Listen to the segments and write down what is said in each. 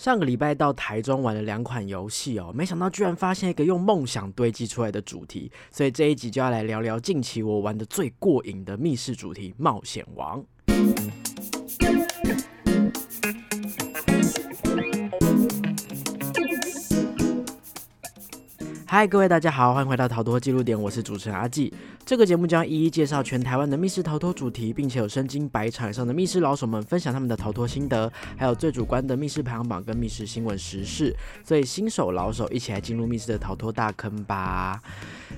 上个礼拜到台中玩了两款游戏哦，没想到居然发现一个用梦想堆积出来的主题，所以这一集就要来聊聊近期我玩的最过瘾的密室主题《冒险王》。嗨，各位大家好，欢迎回到逃脱记录点，我是主持人阿纪。这个节目将一一介绍全台湾的密室逃脱主题，并且有身经百场以上的密室老手们分享他们的逃脱心得，还有最主观的密室排行榜跟密室新闻时事。所以新手老手一起来进入密室的逃脱大坑吧！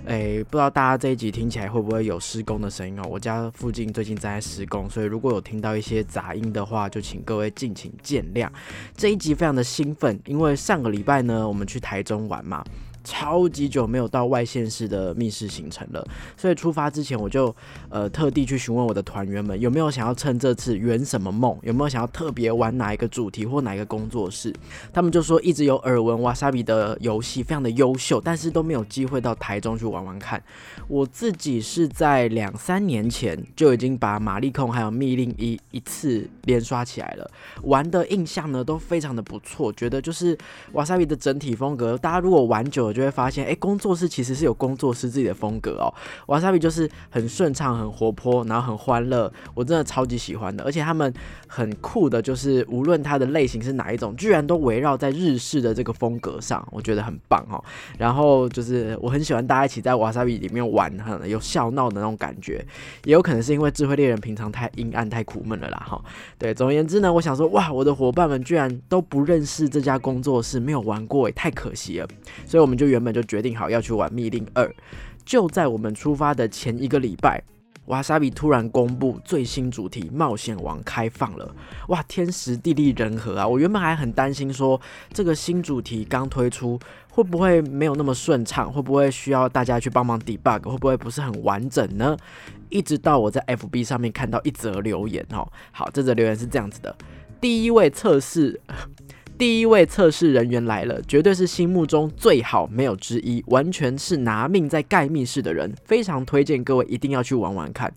哎，不知道大家这一集听起来会不会有施工的声音哦？我家附近最近在施工，所以如果有听到一些杂音的话，就请各位敬请见谅。这一集非常的兴奋，因为上个礼拜呢，我们去台中玩嘛。超级久没有到外县市的密室行程了，所以出发之前我就呃特地去询问我的团员们有没有想要趁这次圆什么梦，有没有想要特别玩哪一个主题或哪一个工作室。他们就说一直有耳闻瓦萨比的游戏非常的优秀，但是都没有机会到台中去玩玩看。我自己是在两三年前就已经把玛丽控还有密令一一次连刷起来了，玩的印象呢都非常的不错，觉得就是瓦萨比的整体风格，大家如果玩久。就会发现，哎，工作室其实是有工作室自己的风格哦。瓦萨比就是很顺畅、很活泼，然后很欢乐，我真的超级喜欢的。而且他们很酷的，就是无论它的类型是哪一种，居然都围绕在日式的这个风格上，我觉得很棒哦。然后就是我很喜欢大家一起在瓦萨比里面玩，很有笑闹的那种感觉。也有可能是因为智慧猎人平常太阴暗、太苦闷了啦，哈。对，总而言之呢，我想说，哇，我的伙伴们居然都不认识这家工作室，没有玩过，也太可惜了。所以我们就。原本就决定好要去玩密令二，就在我们出发的前一个礼拜，瓦莎比突然公布最新主题冒险王开放了，哇，天时地利人和啊！我原本还很担心说这个新主题刚推出会不会没有那么顺畅，会不会需要大家去帮忙 debug，会不会不是很完整呢？一直到我在 FB 上面看到一则留言哦，好，这则留言是这样子的：第一位测试。第一位测试人员来了，绝对是心目中最好没有之一，完全是拿命在盖密室的人，非常推荐各位一定要去玩玩看。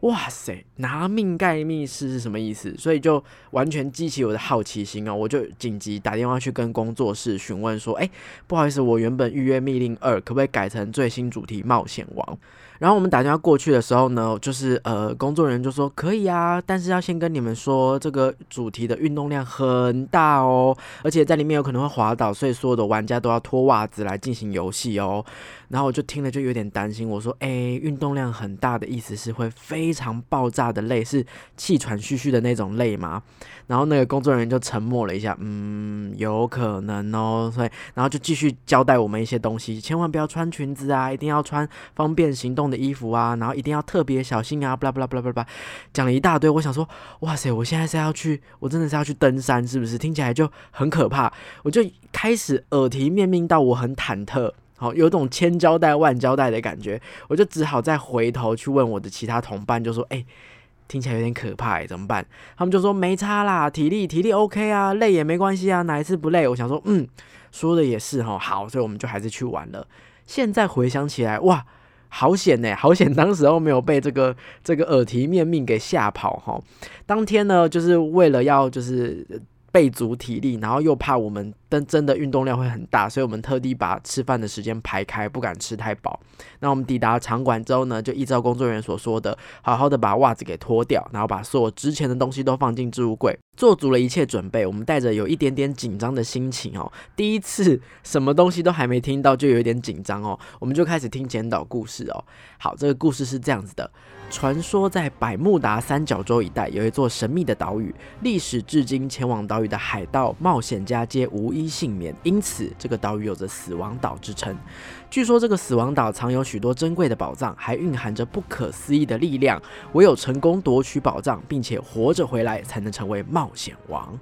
哇塞，拿命盖密室是什么意思？所以就完全激起我的好奇心哦，我就紧急打电话去跟工作室询问说：“哎，不好意思，我原本预约密令二，可不可以改成最新主题冒险王？”然后我们打电话过去的时候呢，就是呃，工作人员就说可以啊，但是要先跟你们说，这个主题的运动量很大哦，而且在里面有可能会滑倒，所以所有的玩家都要脱袜子来进行游戏哦。然后我就听了就有点担心，我说：“哎，运动量很大的意思是会非常爆炸的累，是气喘吁吁的那种累吗？”然后那个工作人员就沉默了一下，嗯，有可能哦。所以，然后就继续交代我们一些东西，千万不要穿裙子啊，一定要穿方便行动衣服啊，然后一定要特别小心啊，巴拉巴拉巴拉巴拉，讲了一大堆。我想说，哇塞，我现在是要去，我真的是要去登山，是不是？听起来就很可怕。我就开始耳提面命到我很忐忑。好，有种千交代万交代的感觉，我就只好再回头去问我的其他同伴，就说：“哎，听起来有点可怕，哎，怎么办？”他们就说：“没差啦，体力体力 OK 啊，累也没关系啊，哪一次不累？”我想说：“嗯，说的也是哈，好，所以我们就还是去玩了。现在回想起来，哇，好险呢，好险，当时候没有被这个这个耳提面命给吓跑哈。当天呢，就是为了要就是备足体力，然后又怕我们。但真的运动量会很大，所以我们特地把吃饭的时间排开，不敢吃太饱。那我们抵达场馆之后呢，就依照工作人员所说的，好好的把袜子给脱掉，然后把所有值钱的东西都放进置物柜，做足了一切准备。我们带着有一点点紧张的心情哦，第一次什么东西都还没听到，就有一点紧张哦。我们就开始听简导故事哦。好，这个故事是这样子的：传说在百慕达三角洲一带有一座神秘的岛屿，历史至今前往岛屿的海盗冒险家皆无一。幸免，因此这个岛屿有着“死亡岛”之称。据说这个死亡岛藏有许多珍贵的宝藏，还蕴含着不可思议的力量。唯有成功夺取宝藏，并且活着回来，才能成为冒险王。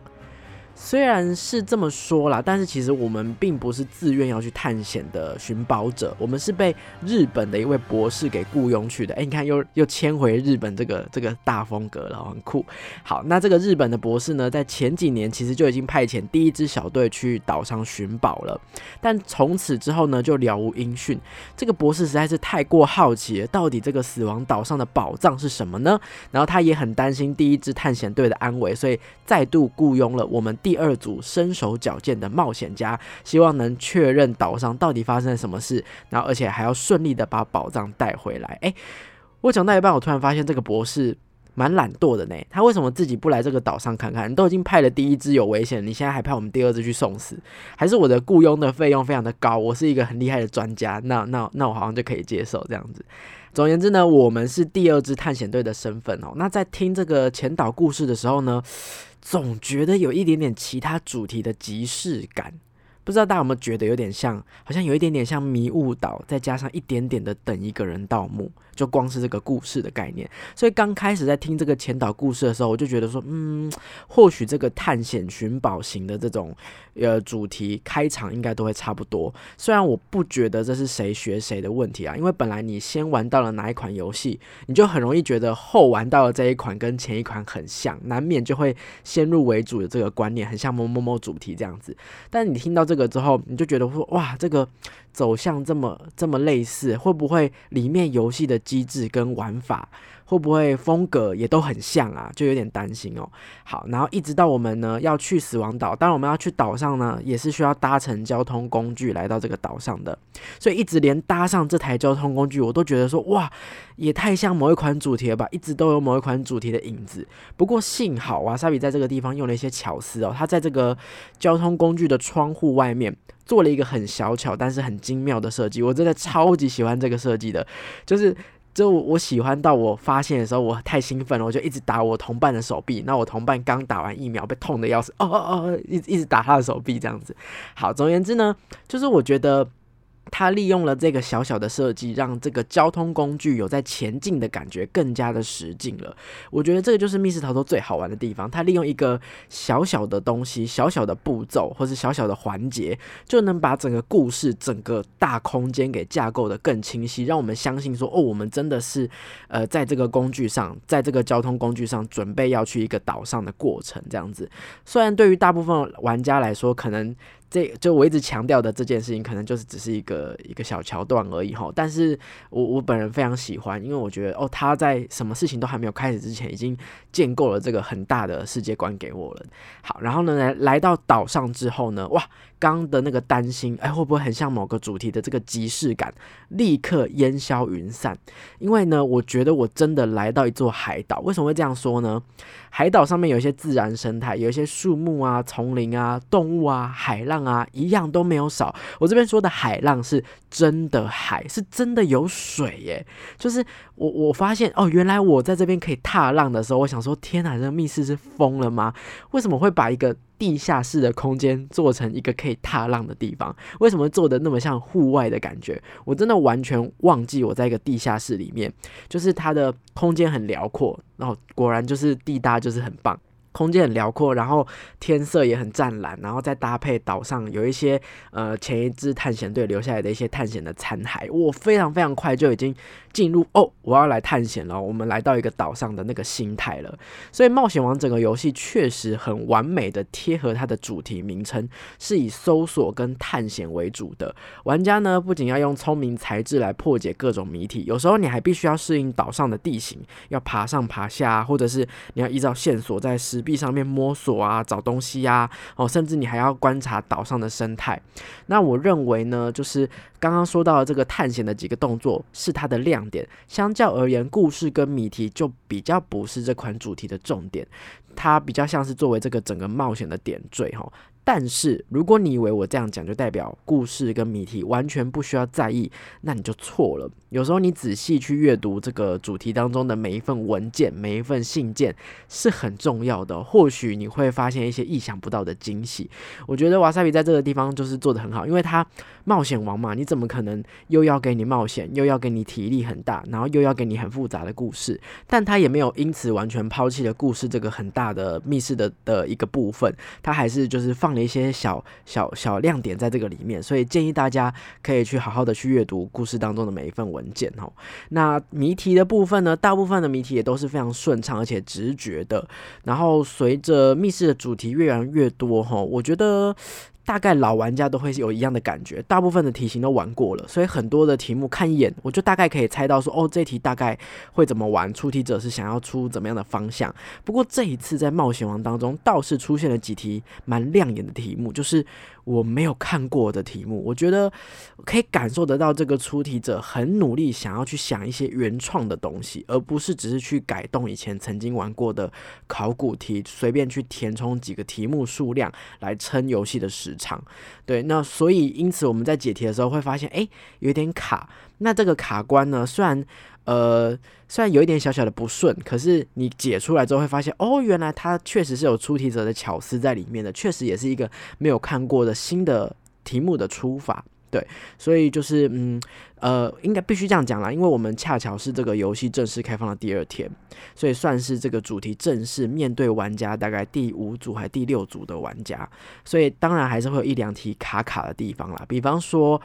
虽然是这么说啦，但是其实我们并不是自愿要去探险的寻宝者，我们是被日本的一位博士给雇佣去的。哎，你看又又迁回日本这个这个大风格了，很酷。好，那这个日本的博士呢，在前几年其实就已经派遣第一支小队去岛上寻宝了，但从此之后呢，就了无音讯。这个博士实在是太过好奇，到底这个死亡岛上的宝藏是什么呢？然后他也很担心第一支探险队的安危，所以再度雇佣了我们。第二组身手矫健的冒险家，希望能确认岛上到底发生了什么事，然后而且还要顺利的把宝藏带回来。诶，我讲到一半，我突然发现这个博士。蛮懒惰的呢，他为什么自己不来这个岛上看看？你都已经派了第一只有危险，你现在还派我们第二只去送死？还是我的雇佣的费用非常的高？我是一个很厉害的专家，那那那我好像就可以接受这样子。总而言之呢，我们是第二支探险队的身份哦。那在听这个前岛故事的时候呢，总觉得有一点点其他主题的即视感。不知道大家有没有觉得有点像，好像有一点点像迷雾岛，再加上一点点的等一个人盗墓，就光是这个故事的概念。所以刚开始在听这个前岛故事的时候，我就觉得说，嗯，或许这个探险寻宝型的这种呃主题开场应该都会差不多。虽然我不觉得这是谁学谁的问题啊，因为本来你先玩到了哪一款游戏，你就很容易觉得后玩到了这一款跟前一款很像，难免就会先入为主的这个观念，很像某某某主题这样子。但你听到这。这个之后，你就觉得说哇，这个走向这么这么类似，会不会里面游戏的机制跟玩法？会不会风格也都很像啊？就有点担心哦。好，然后一直到我们呢要去死亡岛，当然我们要去岛上呢，也是需要搭乘交通工具来到这个岛上的。所以一直连搭上这台交通工具，我都觉得说哇，也太像某一款主题了吧？一直都有某一款主题的影子。不过幸好瓦萨比在这个地方用了一些巧思哦，他在这个交通工具的窗户外面做了一个很小巧但是很精妙的设计。我真的超级喜欢这个设计的，就是。就我喜欢到我发现的时候，我太兴奋了，我就一直打我同伴的手臂。那我同伴刚打完疫苗，被痛的要死，哦哦哦，一直一直打他的手臂这样子。好，总而言之呢，就是我觉得。他利用了这个小小的设计，让这个交通工具有在前进的感觉，更加的实劲了。我觉得这个就是密室逃脱最好玩的地方。他利用一个小小的东西、小小的步骤或是小小的环节，就能把整个故事、整个大空间给架构的更清晰，让我们相信说，哦，我们真的是呃，在这个工具上，在这个交通工具上，准备要去一个岛上的过程。这样子，虽然对于大部分玩家来说，可能。这就我一直强调的这件事情，可能就是只是一个一个小桥段而已哈。但是我我本人非常喜欢，因为我觉得哦，他在什么事情都还没有开始之前，已经建构了这个很大的世界观给我了。好，然后呢，来来到岛上之后呢，哇！刚的那个担心，哎，会不会很像某个主题的这个即视感，立刻烟消云散？因为呢，我觉得我真的来到一座海岛。为什么会这样说呢？海岛上面有一些自然生态，有一些树木啊、丛林啊、动物啊、海浪啊，一样都没有少。我这边说的海浪是真的海，是真的有水耶。就是我我发现哦，原来我在这边可以踏浪的时候，我想说，天哪，这个密室是疯了吗？为什么会把一个地下室的空间做成一个可以踏浪的地方，为什么做的那么像户外的感觉？我真的完全忘记我在一个地下室里面，就是它的空间很辽阔，然后果然就是地大就是很棒。空间很辽阔，然后天色也很湛蓝，然后再搭配岛上有一些呃前一支探险队留下来的一些探险的残骸，我非常非常快就已经进入哦，我要来探险了。我们来到一个岛上的那个心态了。所以冒险王整个游戏确实很完美的贴合它的主题名称，是以搜索跟探险为主的。玩家呢不仅要用聪明才智来破解各种谜题，有时候你还必须要适应岛上的地形，要爬上爬下，或者是你要依照线索在壁上面摸索啊，找东西呀，哦，甚至你还要观察岛上的生态。那我认为呢，就是刚刚说到的这个探险的几个动作是它的亮点。相较而言，故事跟谜题就比较不是这款主题的重点，它比较像是作为这个整个冒险的点缀哈。但是，如果你以为我这样讲就代表故事跟谜题完全不需要在意，那你就错了。有时候你仔细去阅读这个主题当中的每一份文件、每一份信件是很重要的。或许你会发现一些意想不到的惊喜。我觉得瓦萨比在这个地方就是做的很好，因为他冒险王嘛，你怎么可能又要给你冒险，又要给你体力很大，然后又要给你很复杂的故事？但他也没有因此完全抛弃了故事这个很大的密室的的一个部分，他还是就是放。了一些小小小亮点在这个里面，所以建议大家可以去好好的去阅读故事当中的每一份文件哦。那谜题的部分呢，大部分的谜题也都是非常顺畅而且直觉的。然后随着密室的主题越来越多哈，我觉得大概老玩家都会有一样的感觉，大部分的题型都玩过了，所以很多的题目看一眼，我就大概可以猜到说，哦，这题大概会怎么玩，出题者是想要出怎么样的方向。不过这一次在冒险王当中，倒是出现了几题蛮亮眼的题目，就是我没有看过的题目，我觉得可以感受得到这个出题者很努力想要去想一些原创的东西，而不是只是去改动以前曾经玩过的考古题，随便去填充几个题目数量来撑游戏的时长。对，那所以因此我们在解题的时候会发现，哎，有点卡。那这个卡关呢，虽然呃虽然有一点小小的不顺，可是你解出来之后会发现，哦，原来它确实是有出题者的巧思在里面的，确实也是一个没有看过的新的题目的出法。对，所以就是嗯呃，应该必须这样讲啦，因为我们恰巧是这个游戏正式开放的第二天，所以算是这个主题正式面对玩家大概第五组还第六组的玩家，所以当然还是会有一两题卡卡的地方啦，比方说。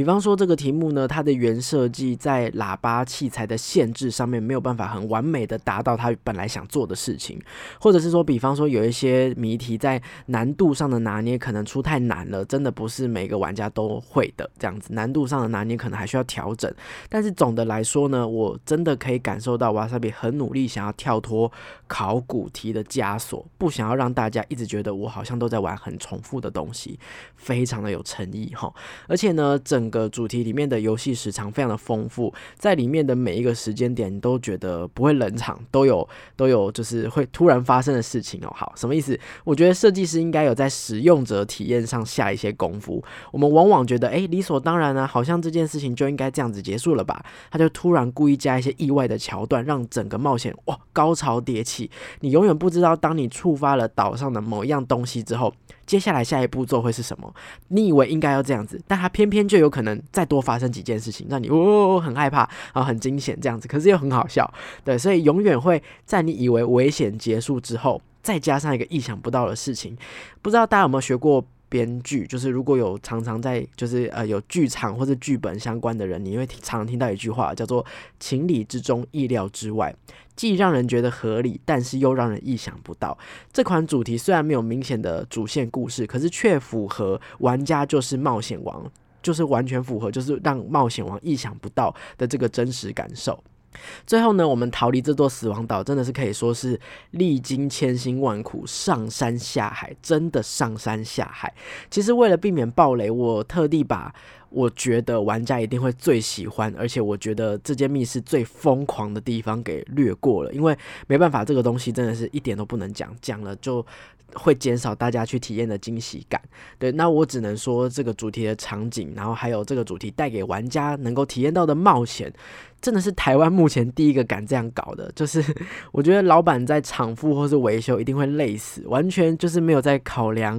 比方说这个题目呢，它的原设计在喇叭器材的限制上面没有办法很完美的达到它本来想做的事情，或者是说，比方说有一些谜题在难度上的拿捏可能出太难了，真的不是每个玩家都会的这样子，难度上的拿捏可能还需要调整。但是总的来说呢，我真的可以感受到瓦萨比很努力想要跳脱考古题的枷锁，不想要让大家一直觉得我好像都在玩很重复的东西，非常的有诚意哈。而且呢，整个主题里面的游戏时长非常的丰富，在里面的每一个时间点，你都觉得不会冷场，都有都有就是会突然发生的事情哦。好，什么意思？我觉得设计师应该有在使用者体验上下一些功夫。我们往往觉得，哎，理所当然啊，好像这件事情就应该这样子结束了吧？他就突然故意加一些意外的桥段，让整个冒险哇高潮迭起。你永远不知道，当你触发了岛上的某一样东西之后。接下来下一步骤会是什么？你以为应该要这样子，但他偏偏就有可能再多发生几件事情，让你哦很害怕，然后很惊险这样子，可是又很好笑，对，所以永远会在你以为危险结束之后，再加上一个意想不到的事情。不知道大家有没有学过编剧？就是如果有常常在就是呃有剧场或者剧本相关的人，你会常常听到一句话叫做“情理之中，意料之外”。既让人觉得合理，但是又让人意想不到。这款主题虽然没有明显的主线故事，可是却符合玩家就是冒险王，就是完全符合，就是让冒险王意想不到的这个真实感受。最后呢，我们逃离这座死亡岛，真的是可以说是历经千辛万苦，上山下海，真的上山下海。其实为了避免暴雷，我特地把。我觉得玩家一定会最喜欢，而且我觉得这间密室最疯狂的地方给略过了，因为没办法，这个东西真的是一点都不能讲，讲了就会减少大家去体验的惊喜感。对，那我只能说这个主题的场景，然后还有这个主题带给玩家能够体验到的冒险。真的是台湾目前第一个敢这样搞的，就是我觉得老板在厂复或是维修一定会累死，完全就是没有在考量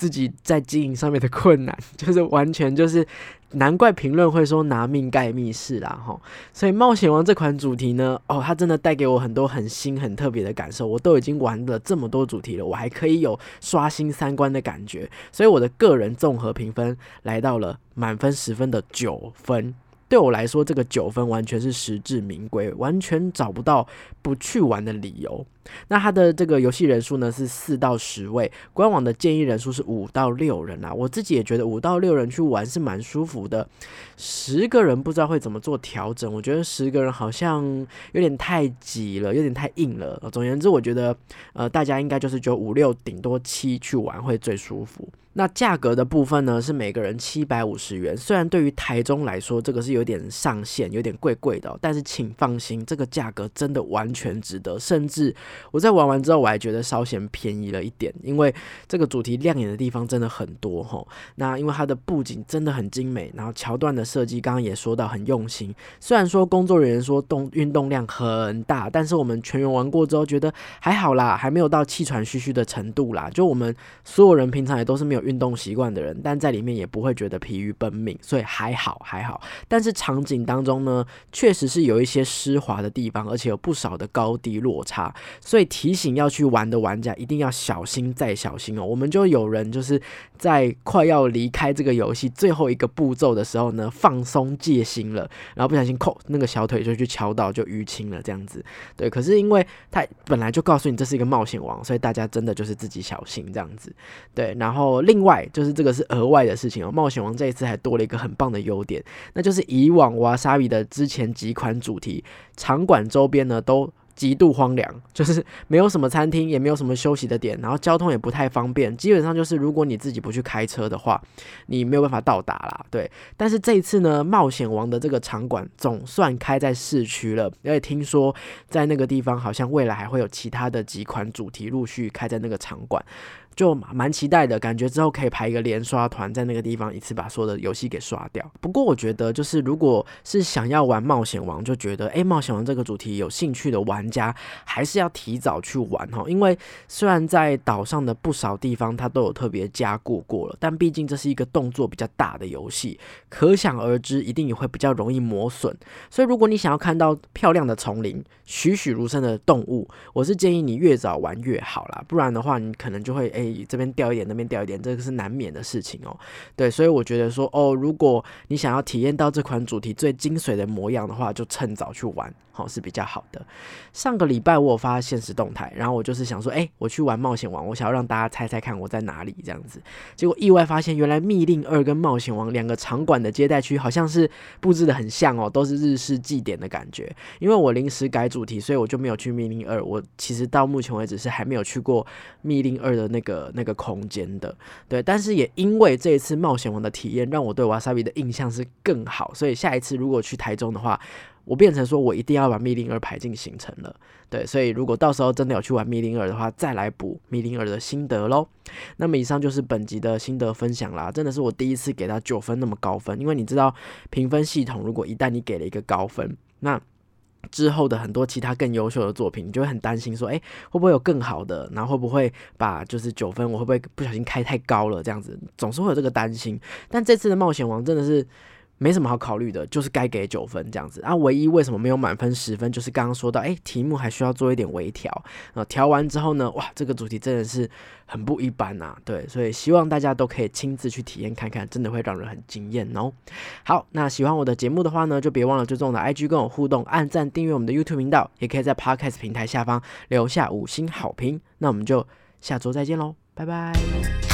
自己在经营上面的困难，就是完全就是难怪评论会说拿命盖密室啦哈。所以冒险王这款主题呢，哦，它真的带给我很多很新很特别的感受。我都已经玩了这么多主题了，我还可以有刷新三观的感觉，所以我的个人综合评分来到了满分十分的九分。对我来说，这个九分完全是实至名归，完全找不到不去玩的理由。那它的这个游戏人数呢是四到十位，官网的建议人数是五到六人啊。我自己也觉得五到六人去玩是蛮舒服的，十个人不知道会怎么做调整。我觉得十个人好像有点太挤了，有点太硬了。总而言之，我觉得呃大家应该就是就五六顶多七去玩会最舒服。那价格的部分呢是每个人七百五十元，虽然对于台中来说这个是有点上限，有点贵贵的，但是请放心，这个价格真的完全值得，甚至。我在玩完之后，我还觉得稍显便宜了一点，因为这个主题亮眼的地方真的很多哈。那因为它的布景真的很精美，然后桥段的设计刚刚也说到很用心。虽然说工作人员说动运动量很大，但是我们全员玩过之后觉得还好啦，还没有到气喘吁吁的程度啦。就我们所有人平常也都是没有运动习惯的人，但在里面也不会觉得疲于奔命，所以还好还好。但是场景当中呢，确实是有一些湿滑的地方，而且有不少的高低落差。所以提醒要去玩的玩家一定要小心再小心哦。我们就有人就是在快要离开这个游戏最后一个步骤的时候呢，放松戒心了，然后不小心扣那个小腿就去敲到就淤青了这样子。对，可是因为他本来就告诉你这是一个冒险王，所以大家真的就是自己小心这样子。对，然后另外就是这个是额外的事情哦。冒险王这一次还多了一个很棒的优点，那就是以往瓦莎比的之前几款主题场馆周边呢都。极度荒凉，就是没有什么餐厅，也没有什么休息的点，然后交通也不太方便。基本上就是，如果你自己不去开车的话，你没有办法到达啦。对，但是这一次呢，冒险王的这个场馆总算开在市区了，而且听说在那个地方好像未来还会有其他的几款主题陆续开在那个场馆。就蛮期待的，感觉之后可以排一个连刷团，在那个地方一次把所有的游戏给刷掉。不过我觉得，就是如果是想要玩冒险王，就觉得哎，冒险王这个主题有兴趣的玩家，还是要提早去玩哈。因为虽然在岛上的不少地方它都有特别加固过了，但毕竟这是一个动作比较大的游戏，可想而知，一定也会比较容易磨损。所以如果你想要看到漂亮的丛林、栩栩如生的动物，我是建议你越早玩越好啦，不然的话，你可能就会诶这边掉一点，那边掉一点，这个是难免的事情哦。对，所以我觉得说，哦，如果你想要体验到这款主题最精髓的模样的话，就趁早去玩，是比较好的。上个礼拜我有发现实动态，然后我就是想说，哎，我去玩冒险王，我想要让大家猜猜看我在哪里这样子。结果意外发现，原来密令二跟冒险王两个场馆的接待区好像是布置的很像哦，都是日式祭典的感觉。因为我临时改主题，所以我就没有去密令二。我其实到目前为止是还没有去过密令二的那。个那个空间的，对，但是也因为这一次冒险王的体验，让我对瓦萨比的印象是更好，所以下一次如果去台中的话，我变成说我一定要把密林二排进行程了，对，所以如果到时候真的有去玩密林二的话，再来补密林二的心得喽。那么以上就是本集的心得分享啦，真的是我第一次给他九分那么高分，因为你知道评分系统，如果一旦你给了一个高分，那之后的很多其他更优秀的作品，你就会很担心说，哎，会不会有更好的？然后会不会把就是九分，我会不会不小心开太高了？这样子总是会有这个担心。但这次的冒险王真的是。没什么好考虑的，就是该给九分这样子啊。唯一为什么没有满分十分，就是刚刚说到，哎，题目还需要做一点微调啊。调完之后呢，哇，这个主题真的是很不一般呐。对，所以希望大家都可以亲自去体验看看，真的会让人很惊艳哦。好，那喜欢我的节目的话呢，就别忘了追踪我的 IG 跟我互动，按赞订阅我们的 YouTube 频道，也可以在 Podcast 平台下方留下五星好评。那我们就下周再见喽，拜拜。